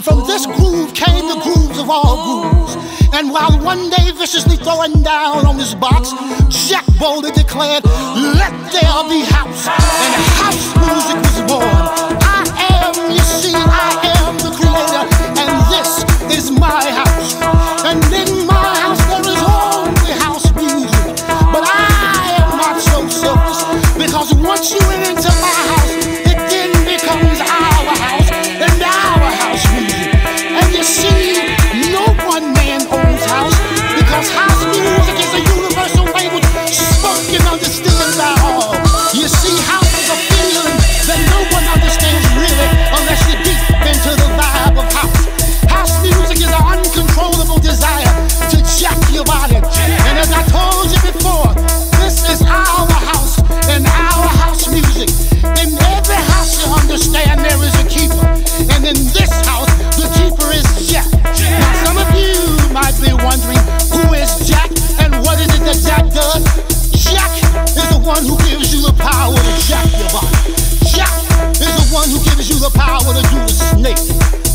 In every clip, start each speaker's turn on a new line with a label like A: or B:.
A: And from this groove came the grooves of all grooves. And while one day viciously throwing down on his box, Jack boldly declared, Let there be house. And house music was born. I am, you see, I am the creator, and this is my house. And in my house there is only house music. But I am not so selfish, because once you enter Jack is the one who gives you the power to jack your body. Jack is the one who gives you the power to do the snake.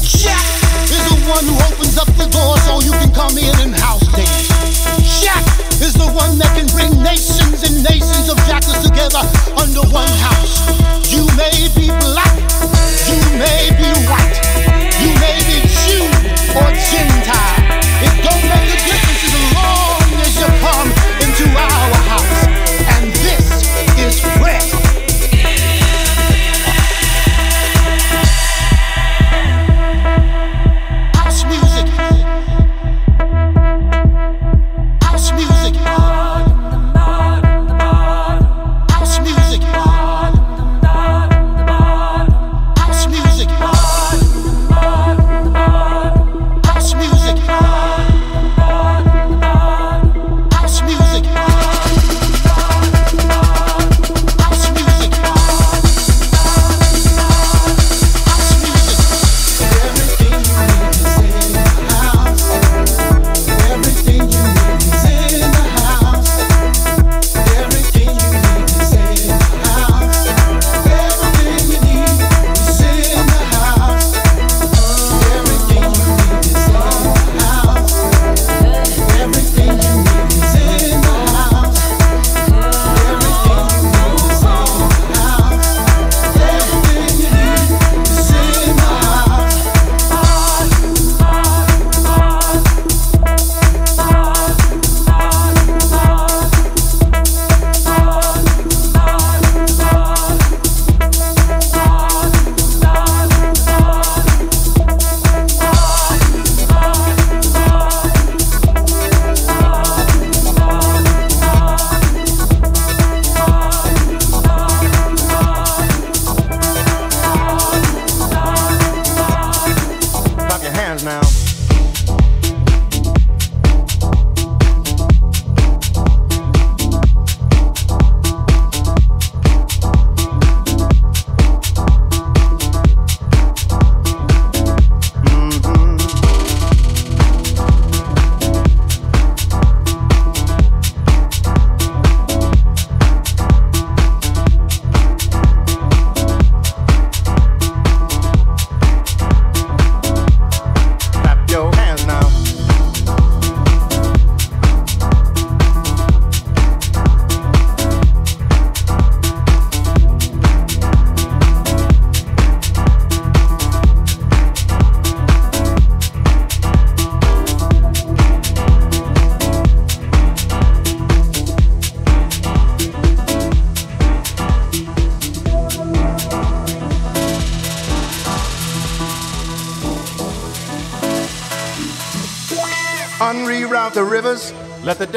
A: Jack is the one who opens up the door so you can come in and house dance. Jack is the one that can bring nations and nations of jackers together under one house. You may be black, you may be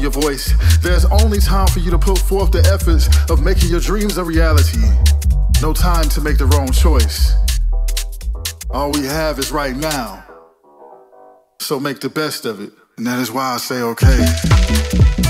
B: Your voice. There's only time for you to put forth the efforts of making your dreams a reality. No time to make the wrong choice. All we have is right now. So make the best of it. And that is why I say, okay,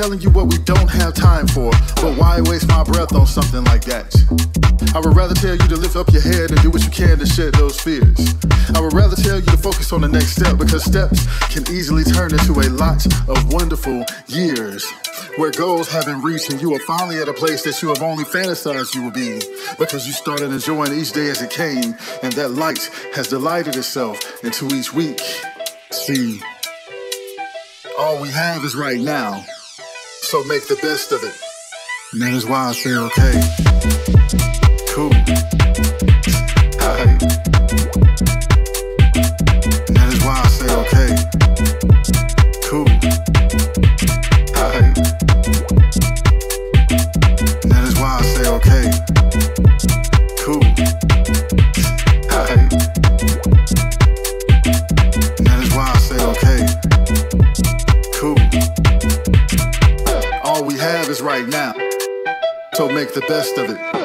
B: telling you what we don't have time for. But why waste my breath on something like that? I would rather tell you to lift up your head and do what you can to shed those fears. I would rather tell you to focus on the next step because steps can easily turn into a lot of wonderful years where goals have been reached and you are finally at a place that you have only fantasized you will be because you started enjoying each day as it came and that light has delighted itself into each week. See, all we have is right now so make the best of it. And that is why I say, okay, cool. Make the best of it.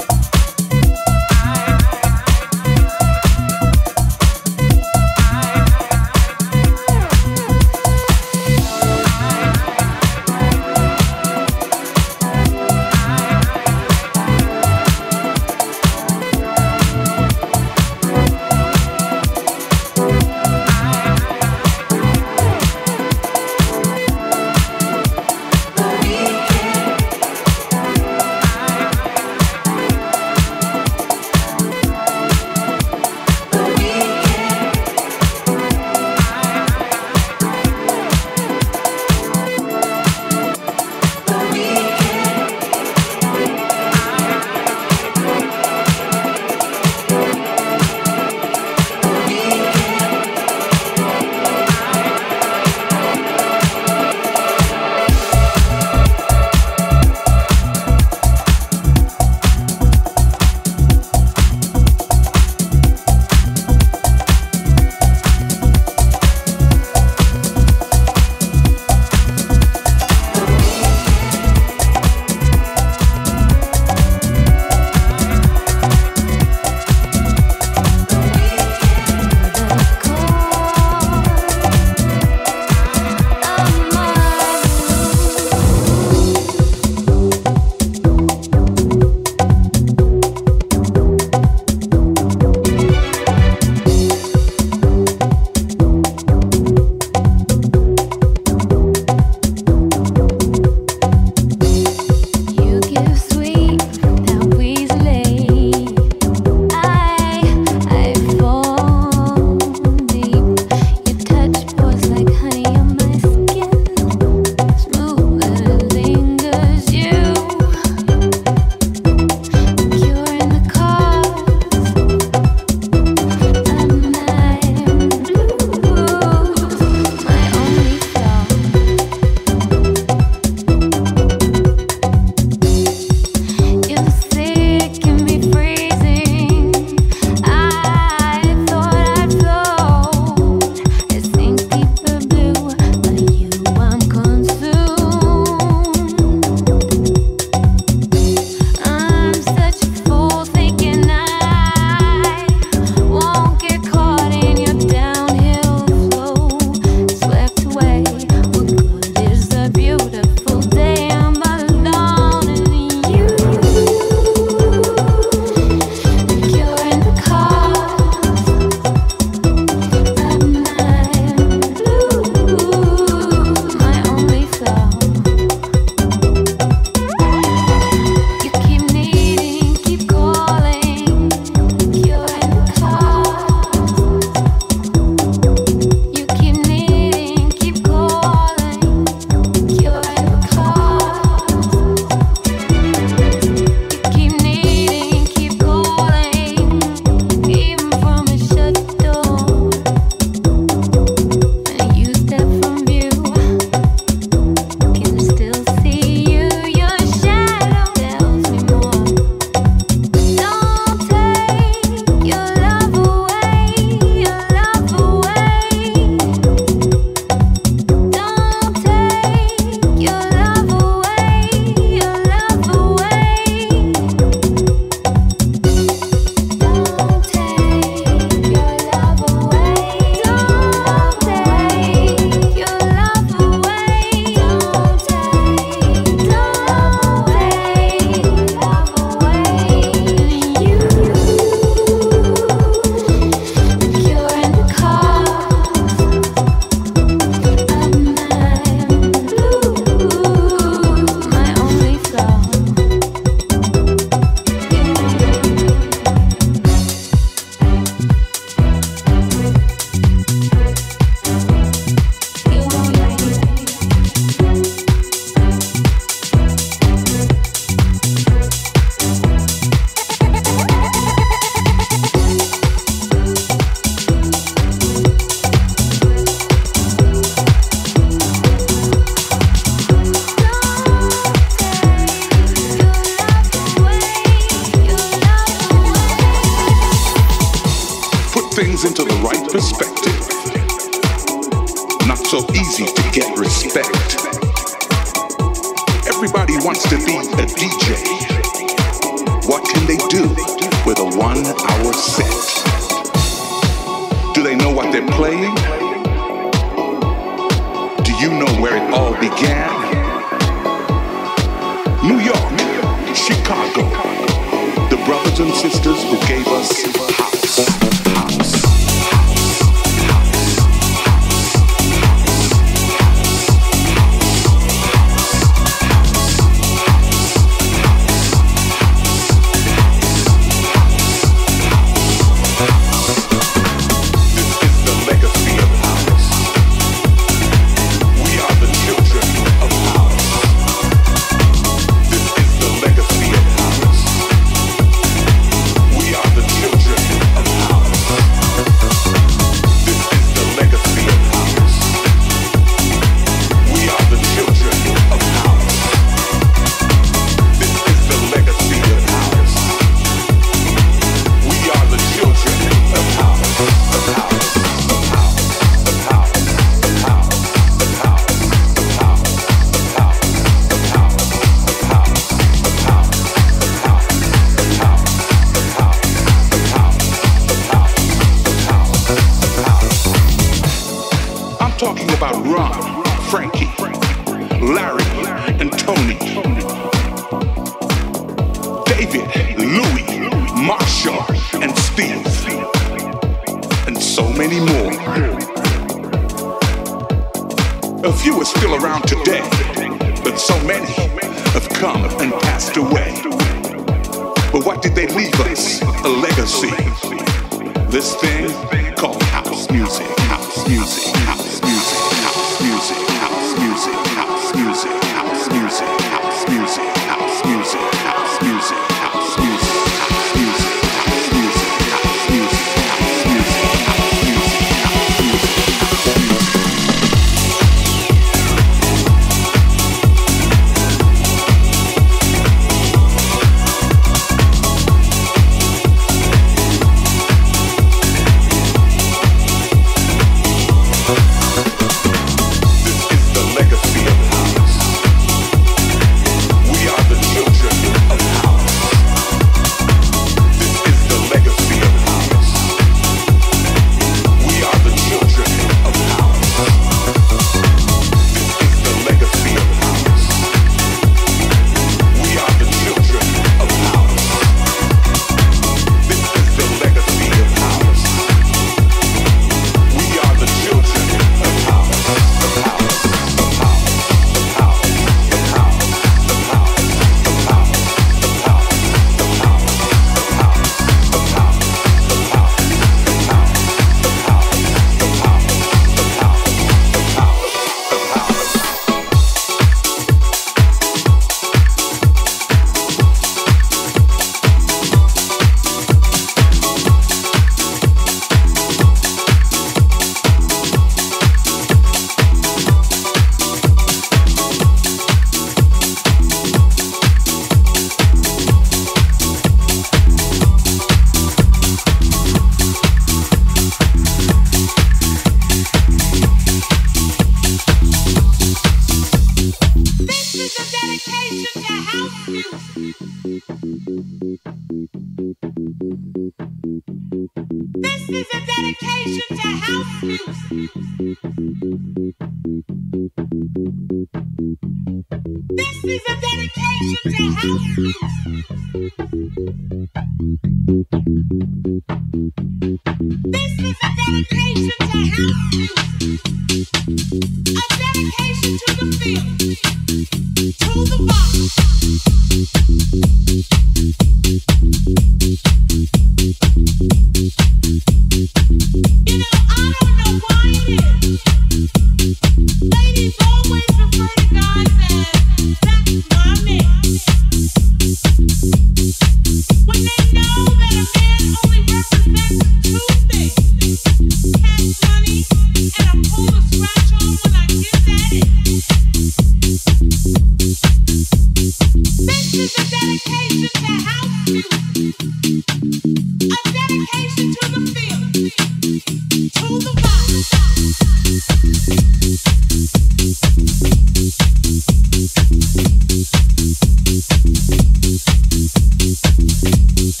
C: Thank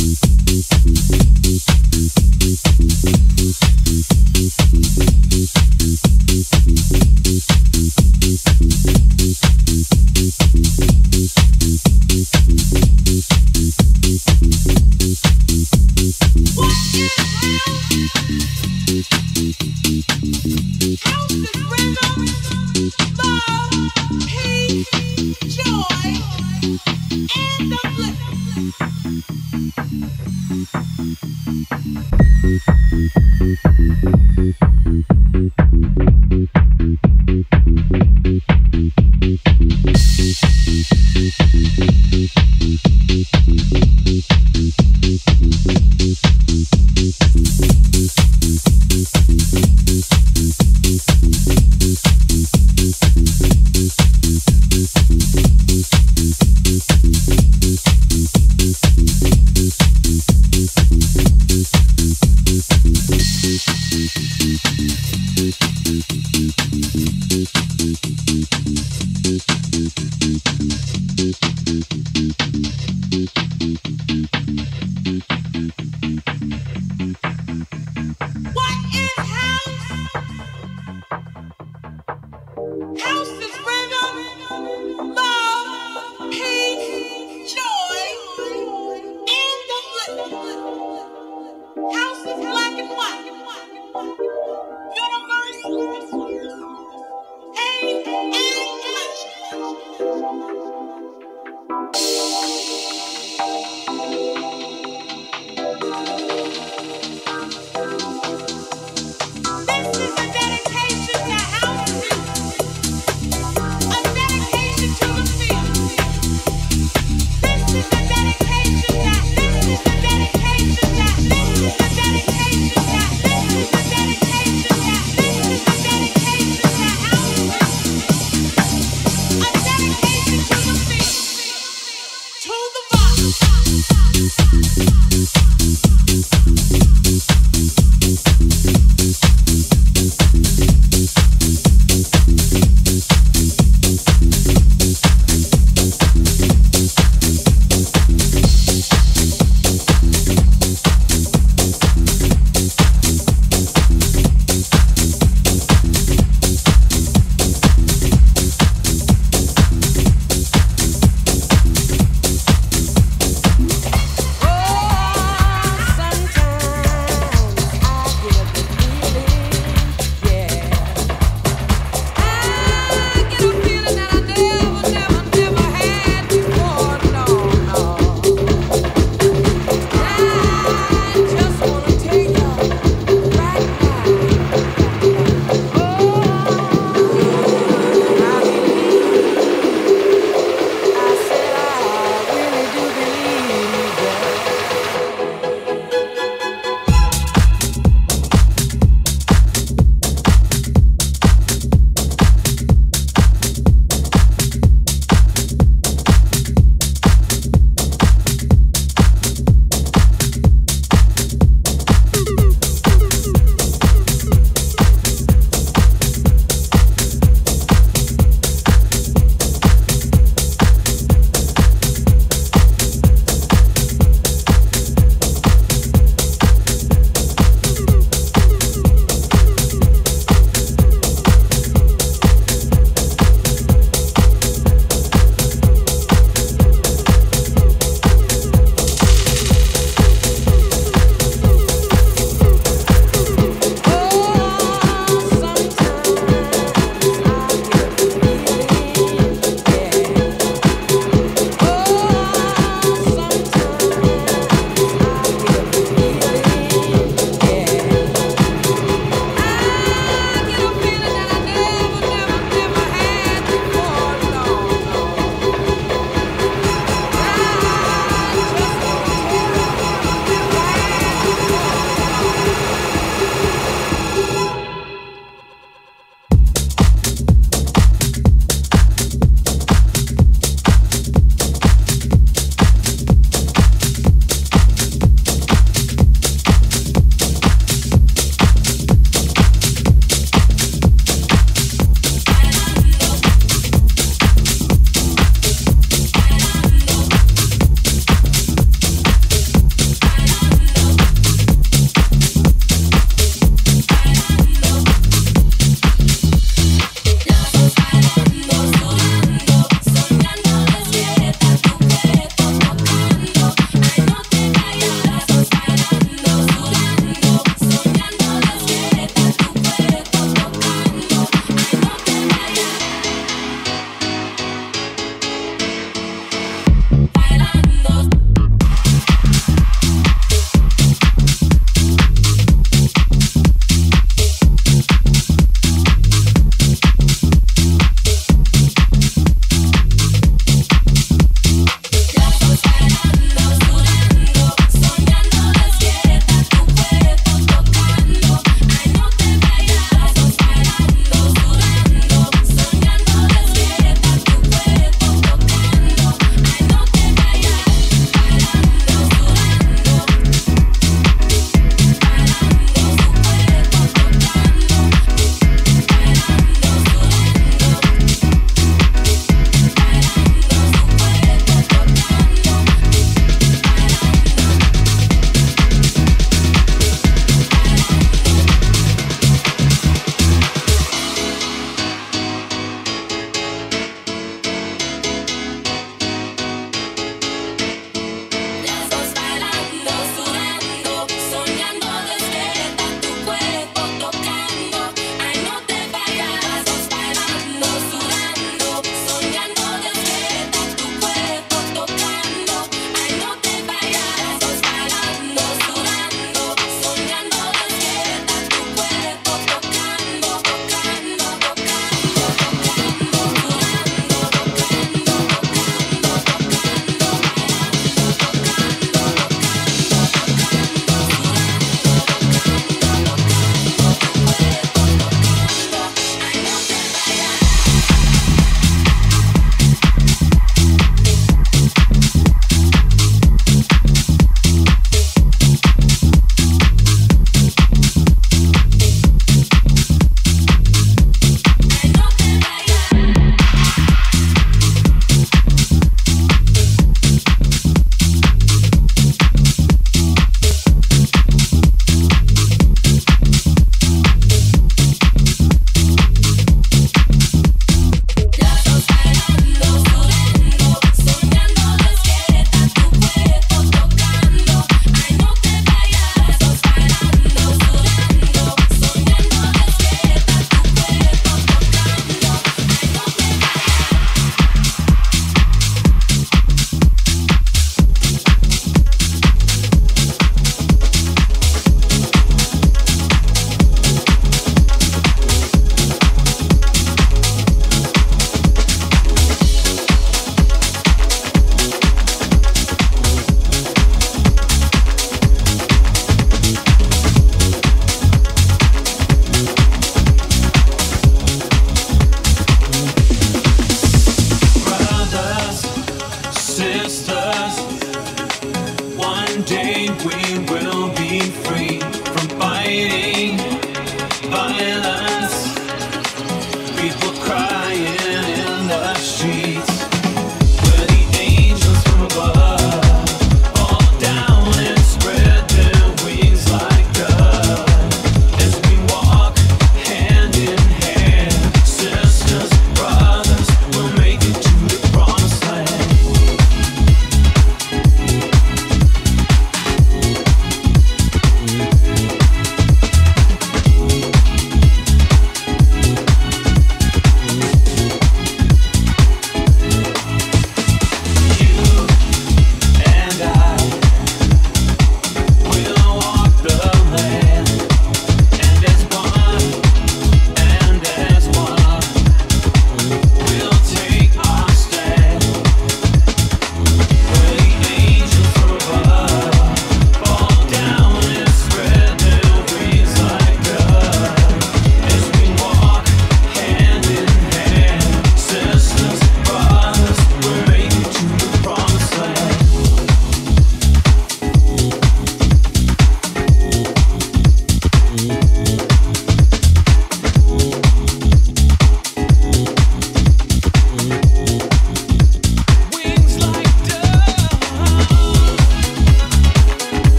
C: you.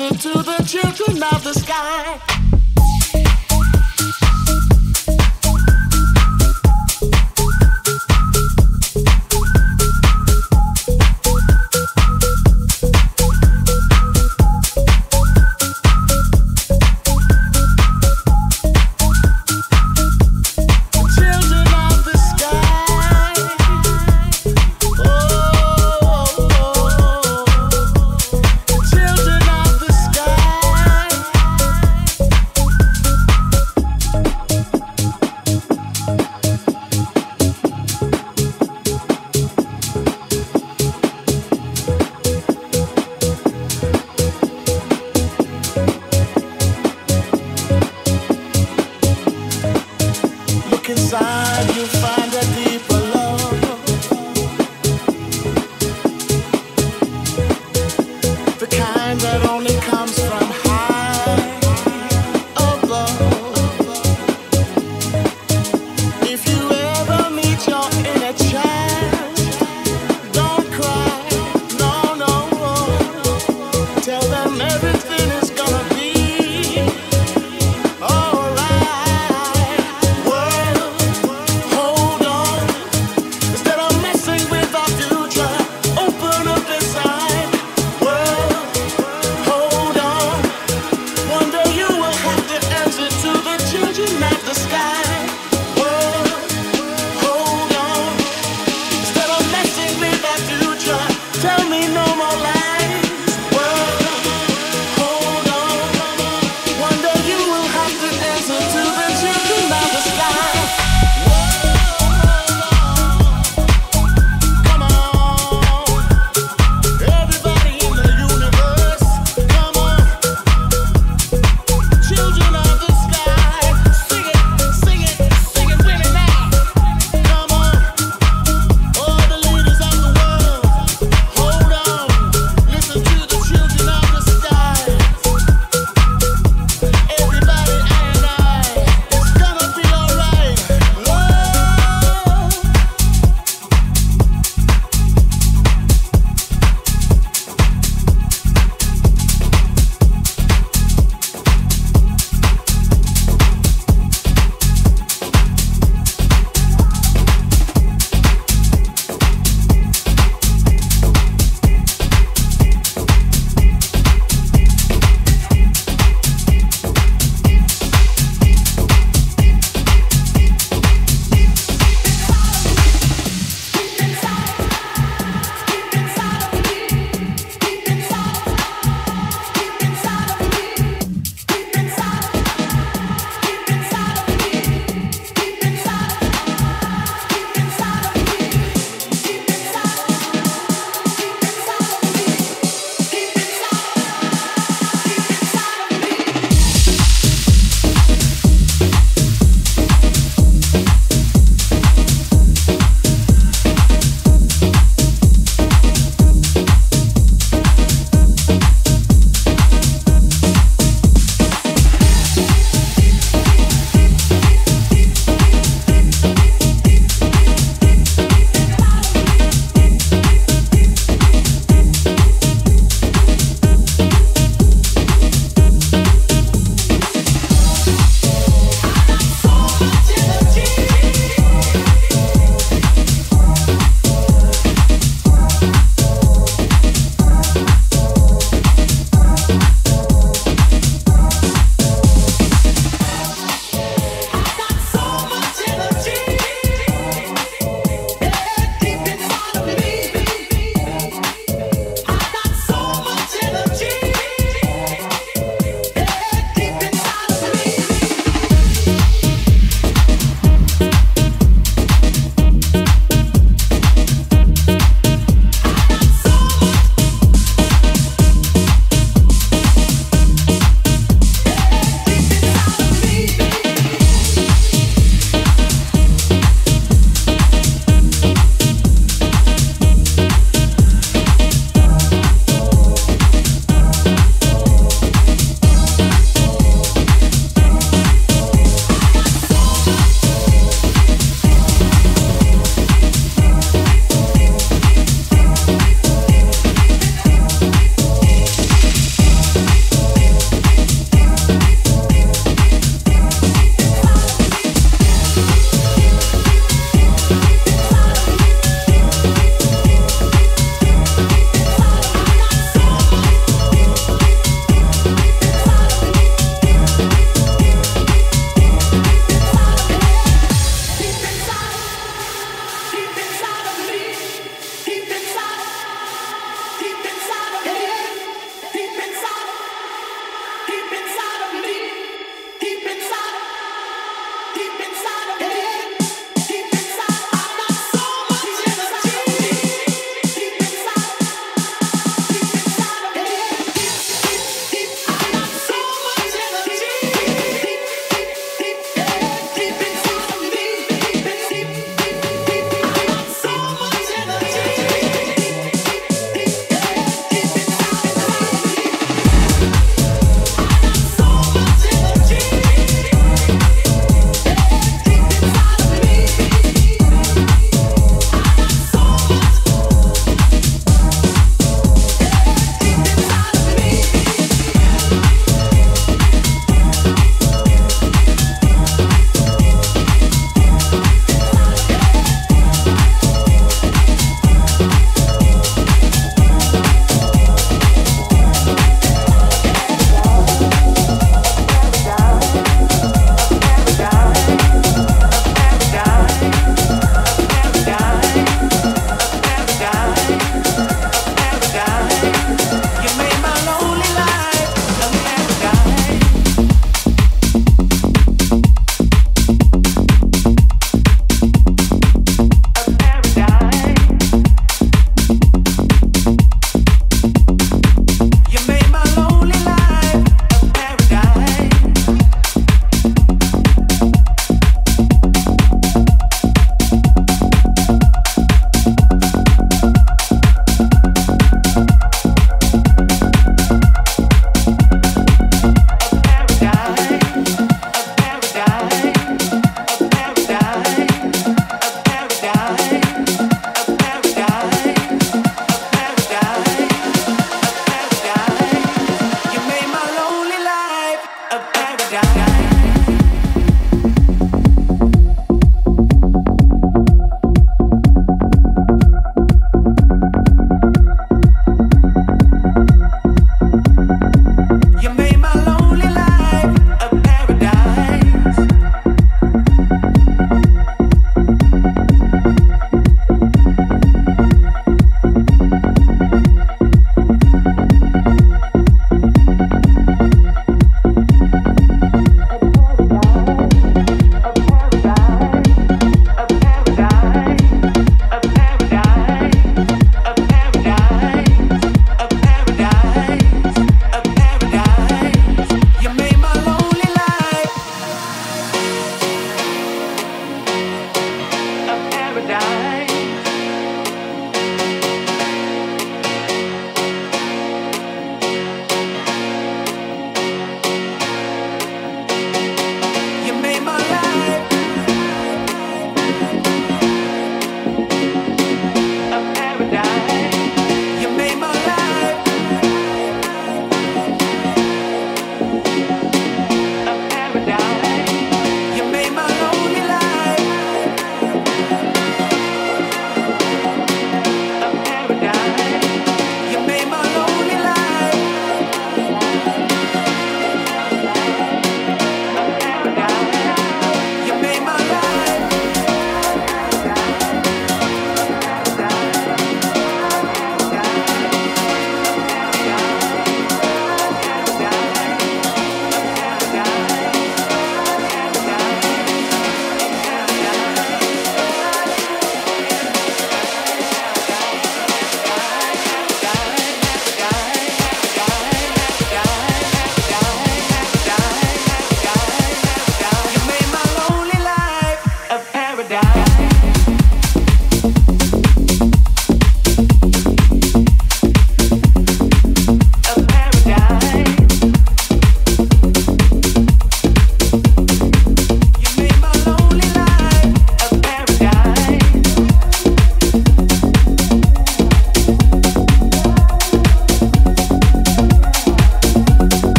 D: Everything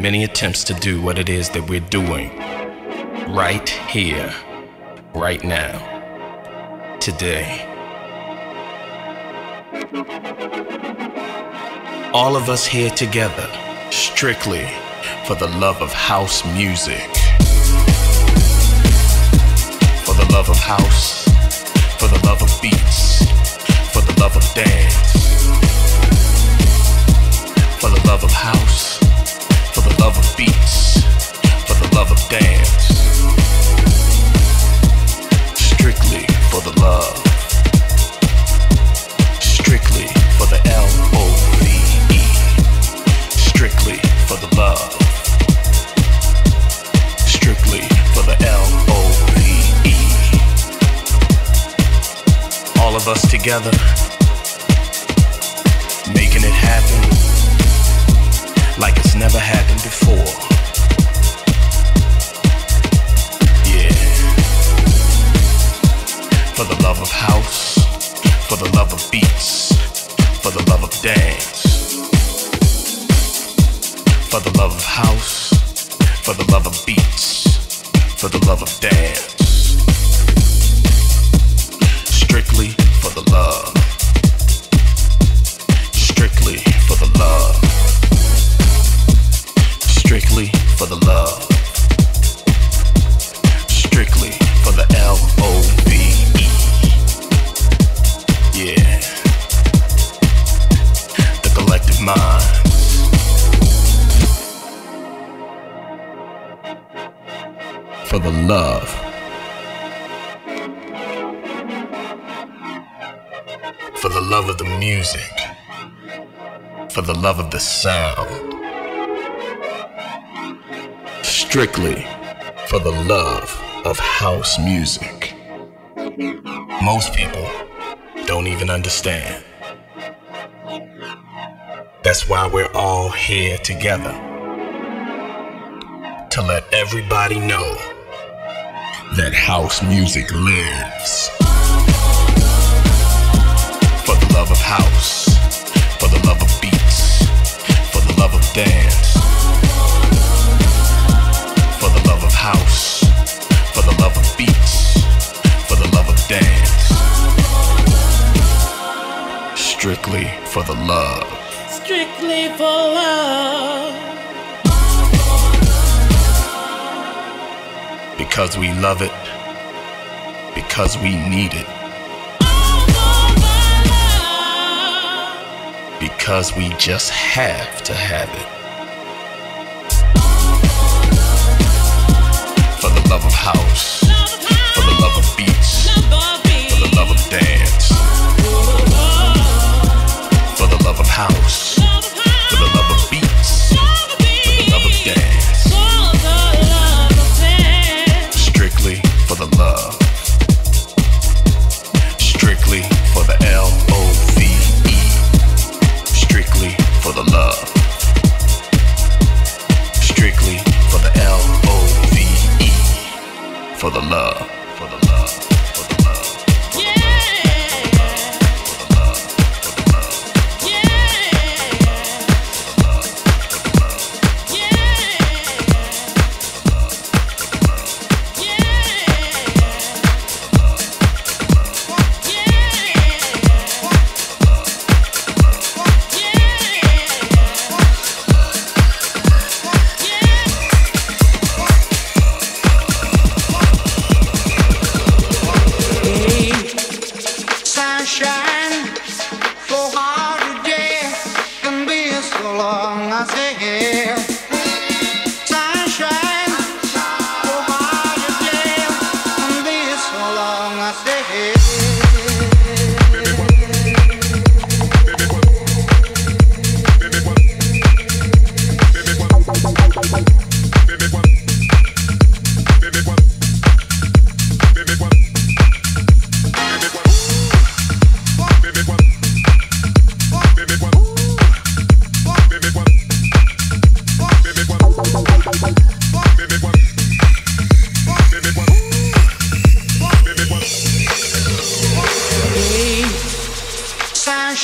E: many attempts to do what it is that we're doing right here, right now, today. All of us here together, strictly for the love of house music. House music. Most people don't even understand. That's why we're all here together. To let everybody know that house music lives. For the love of house, for the love of beats, for the love of dance for the love of house, Strictly for the love.
D: Strictly for love.
E: Because we love it, because we need it. Because we just have to have it. For the love of house, for the love of beats, for the love of dance, house,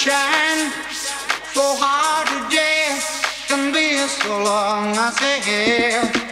E: shine so hard to today, and be so long, I say.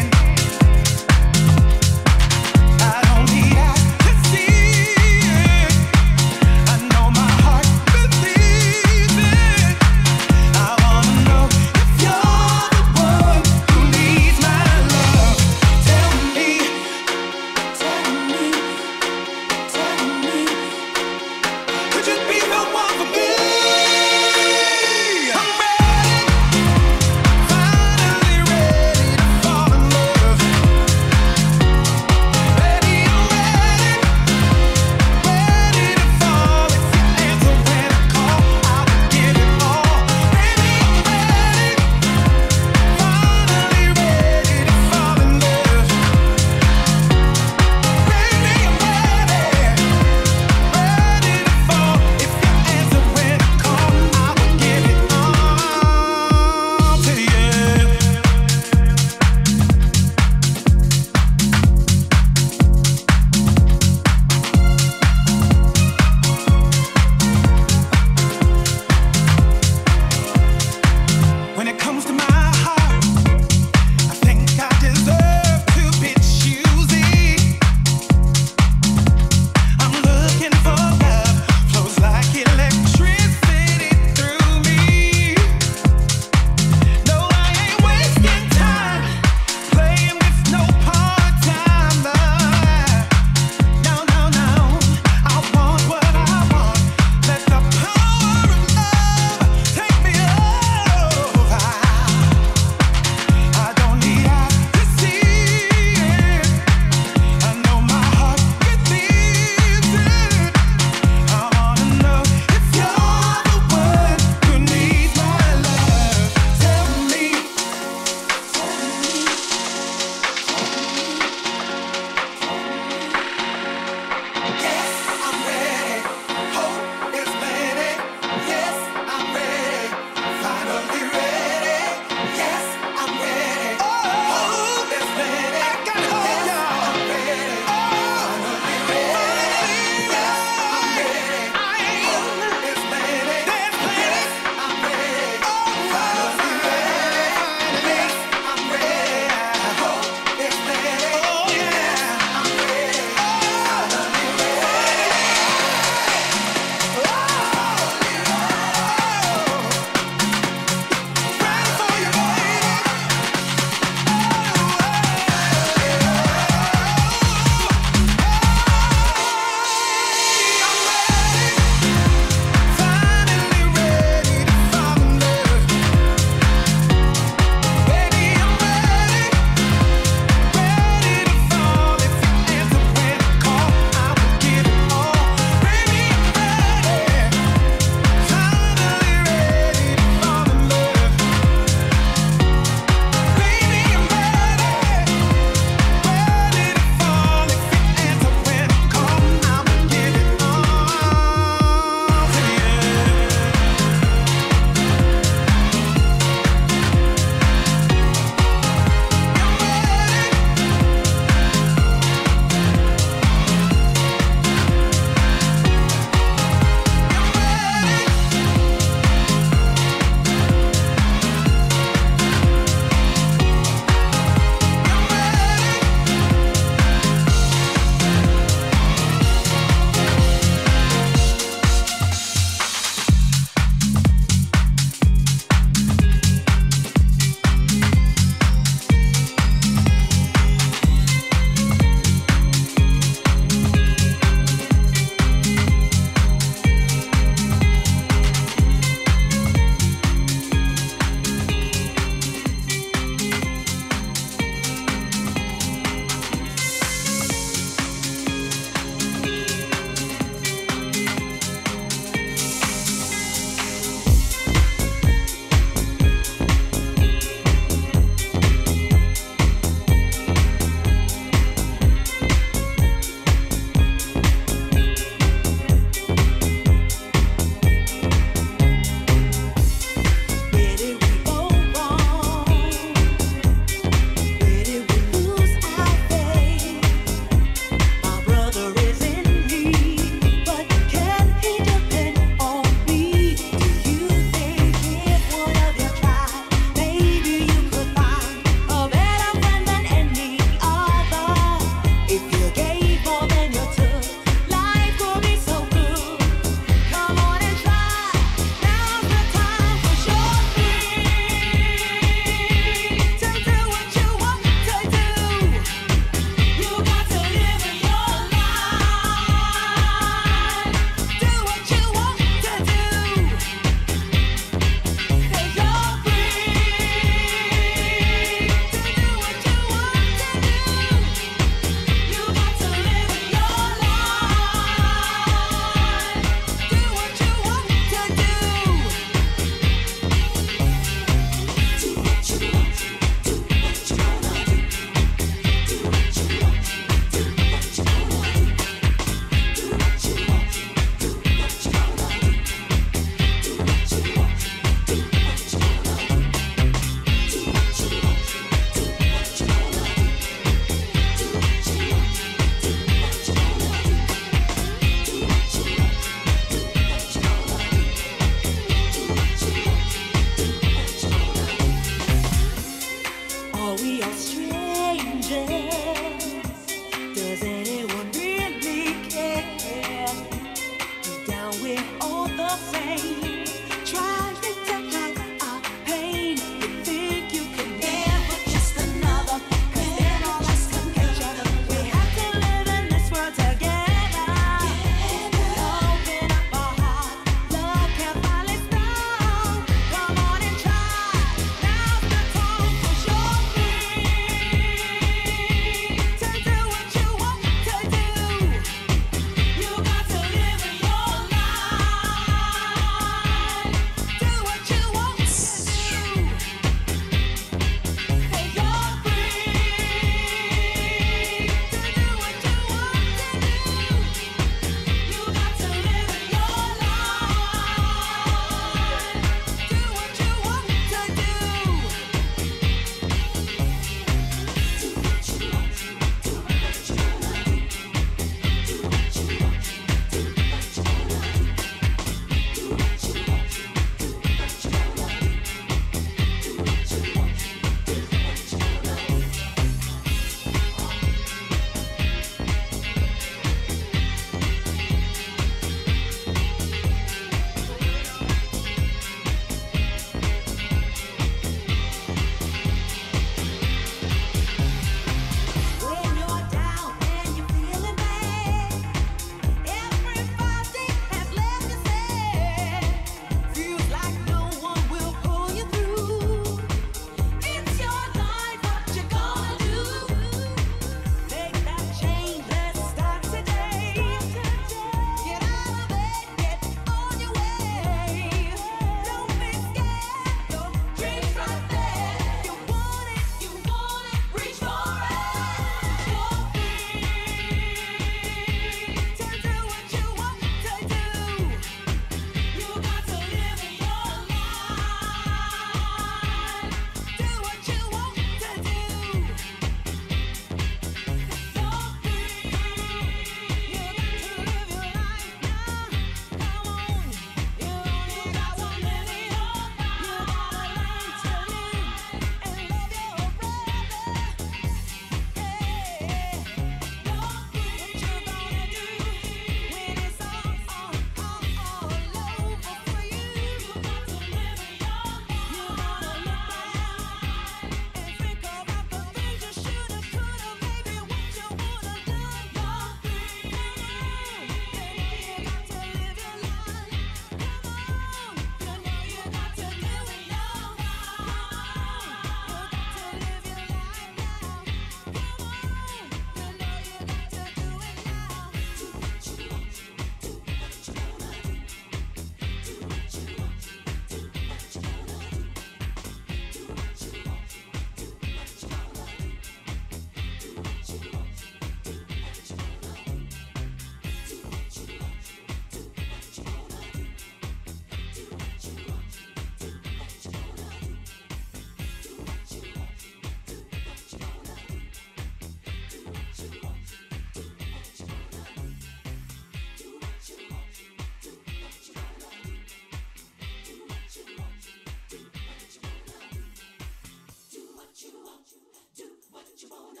E: what
F: you wanna.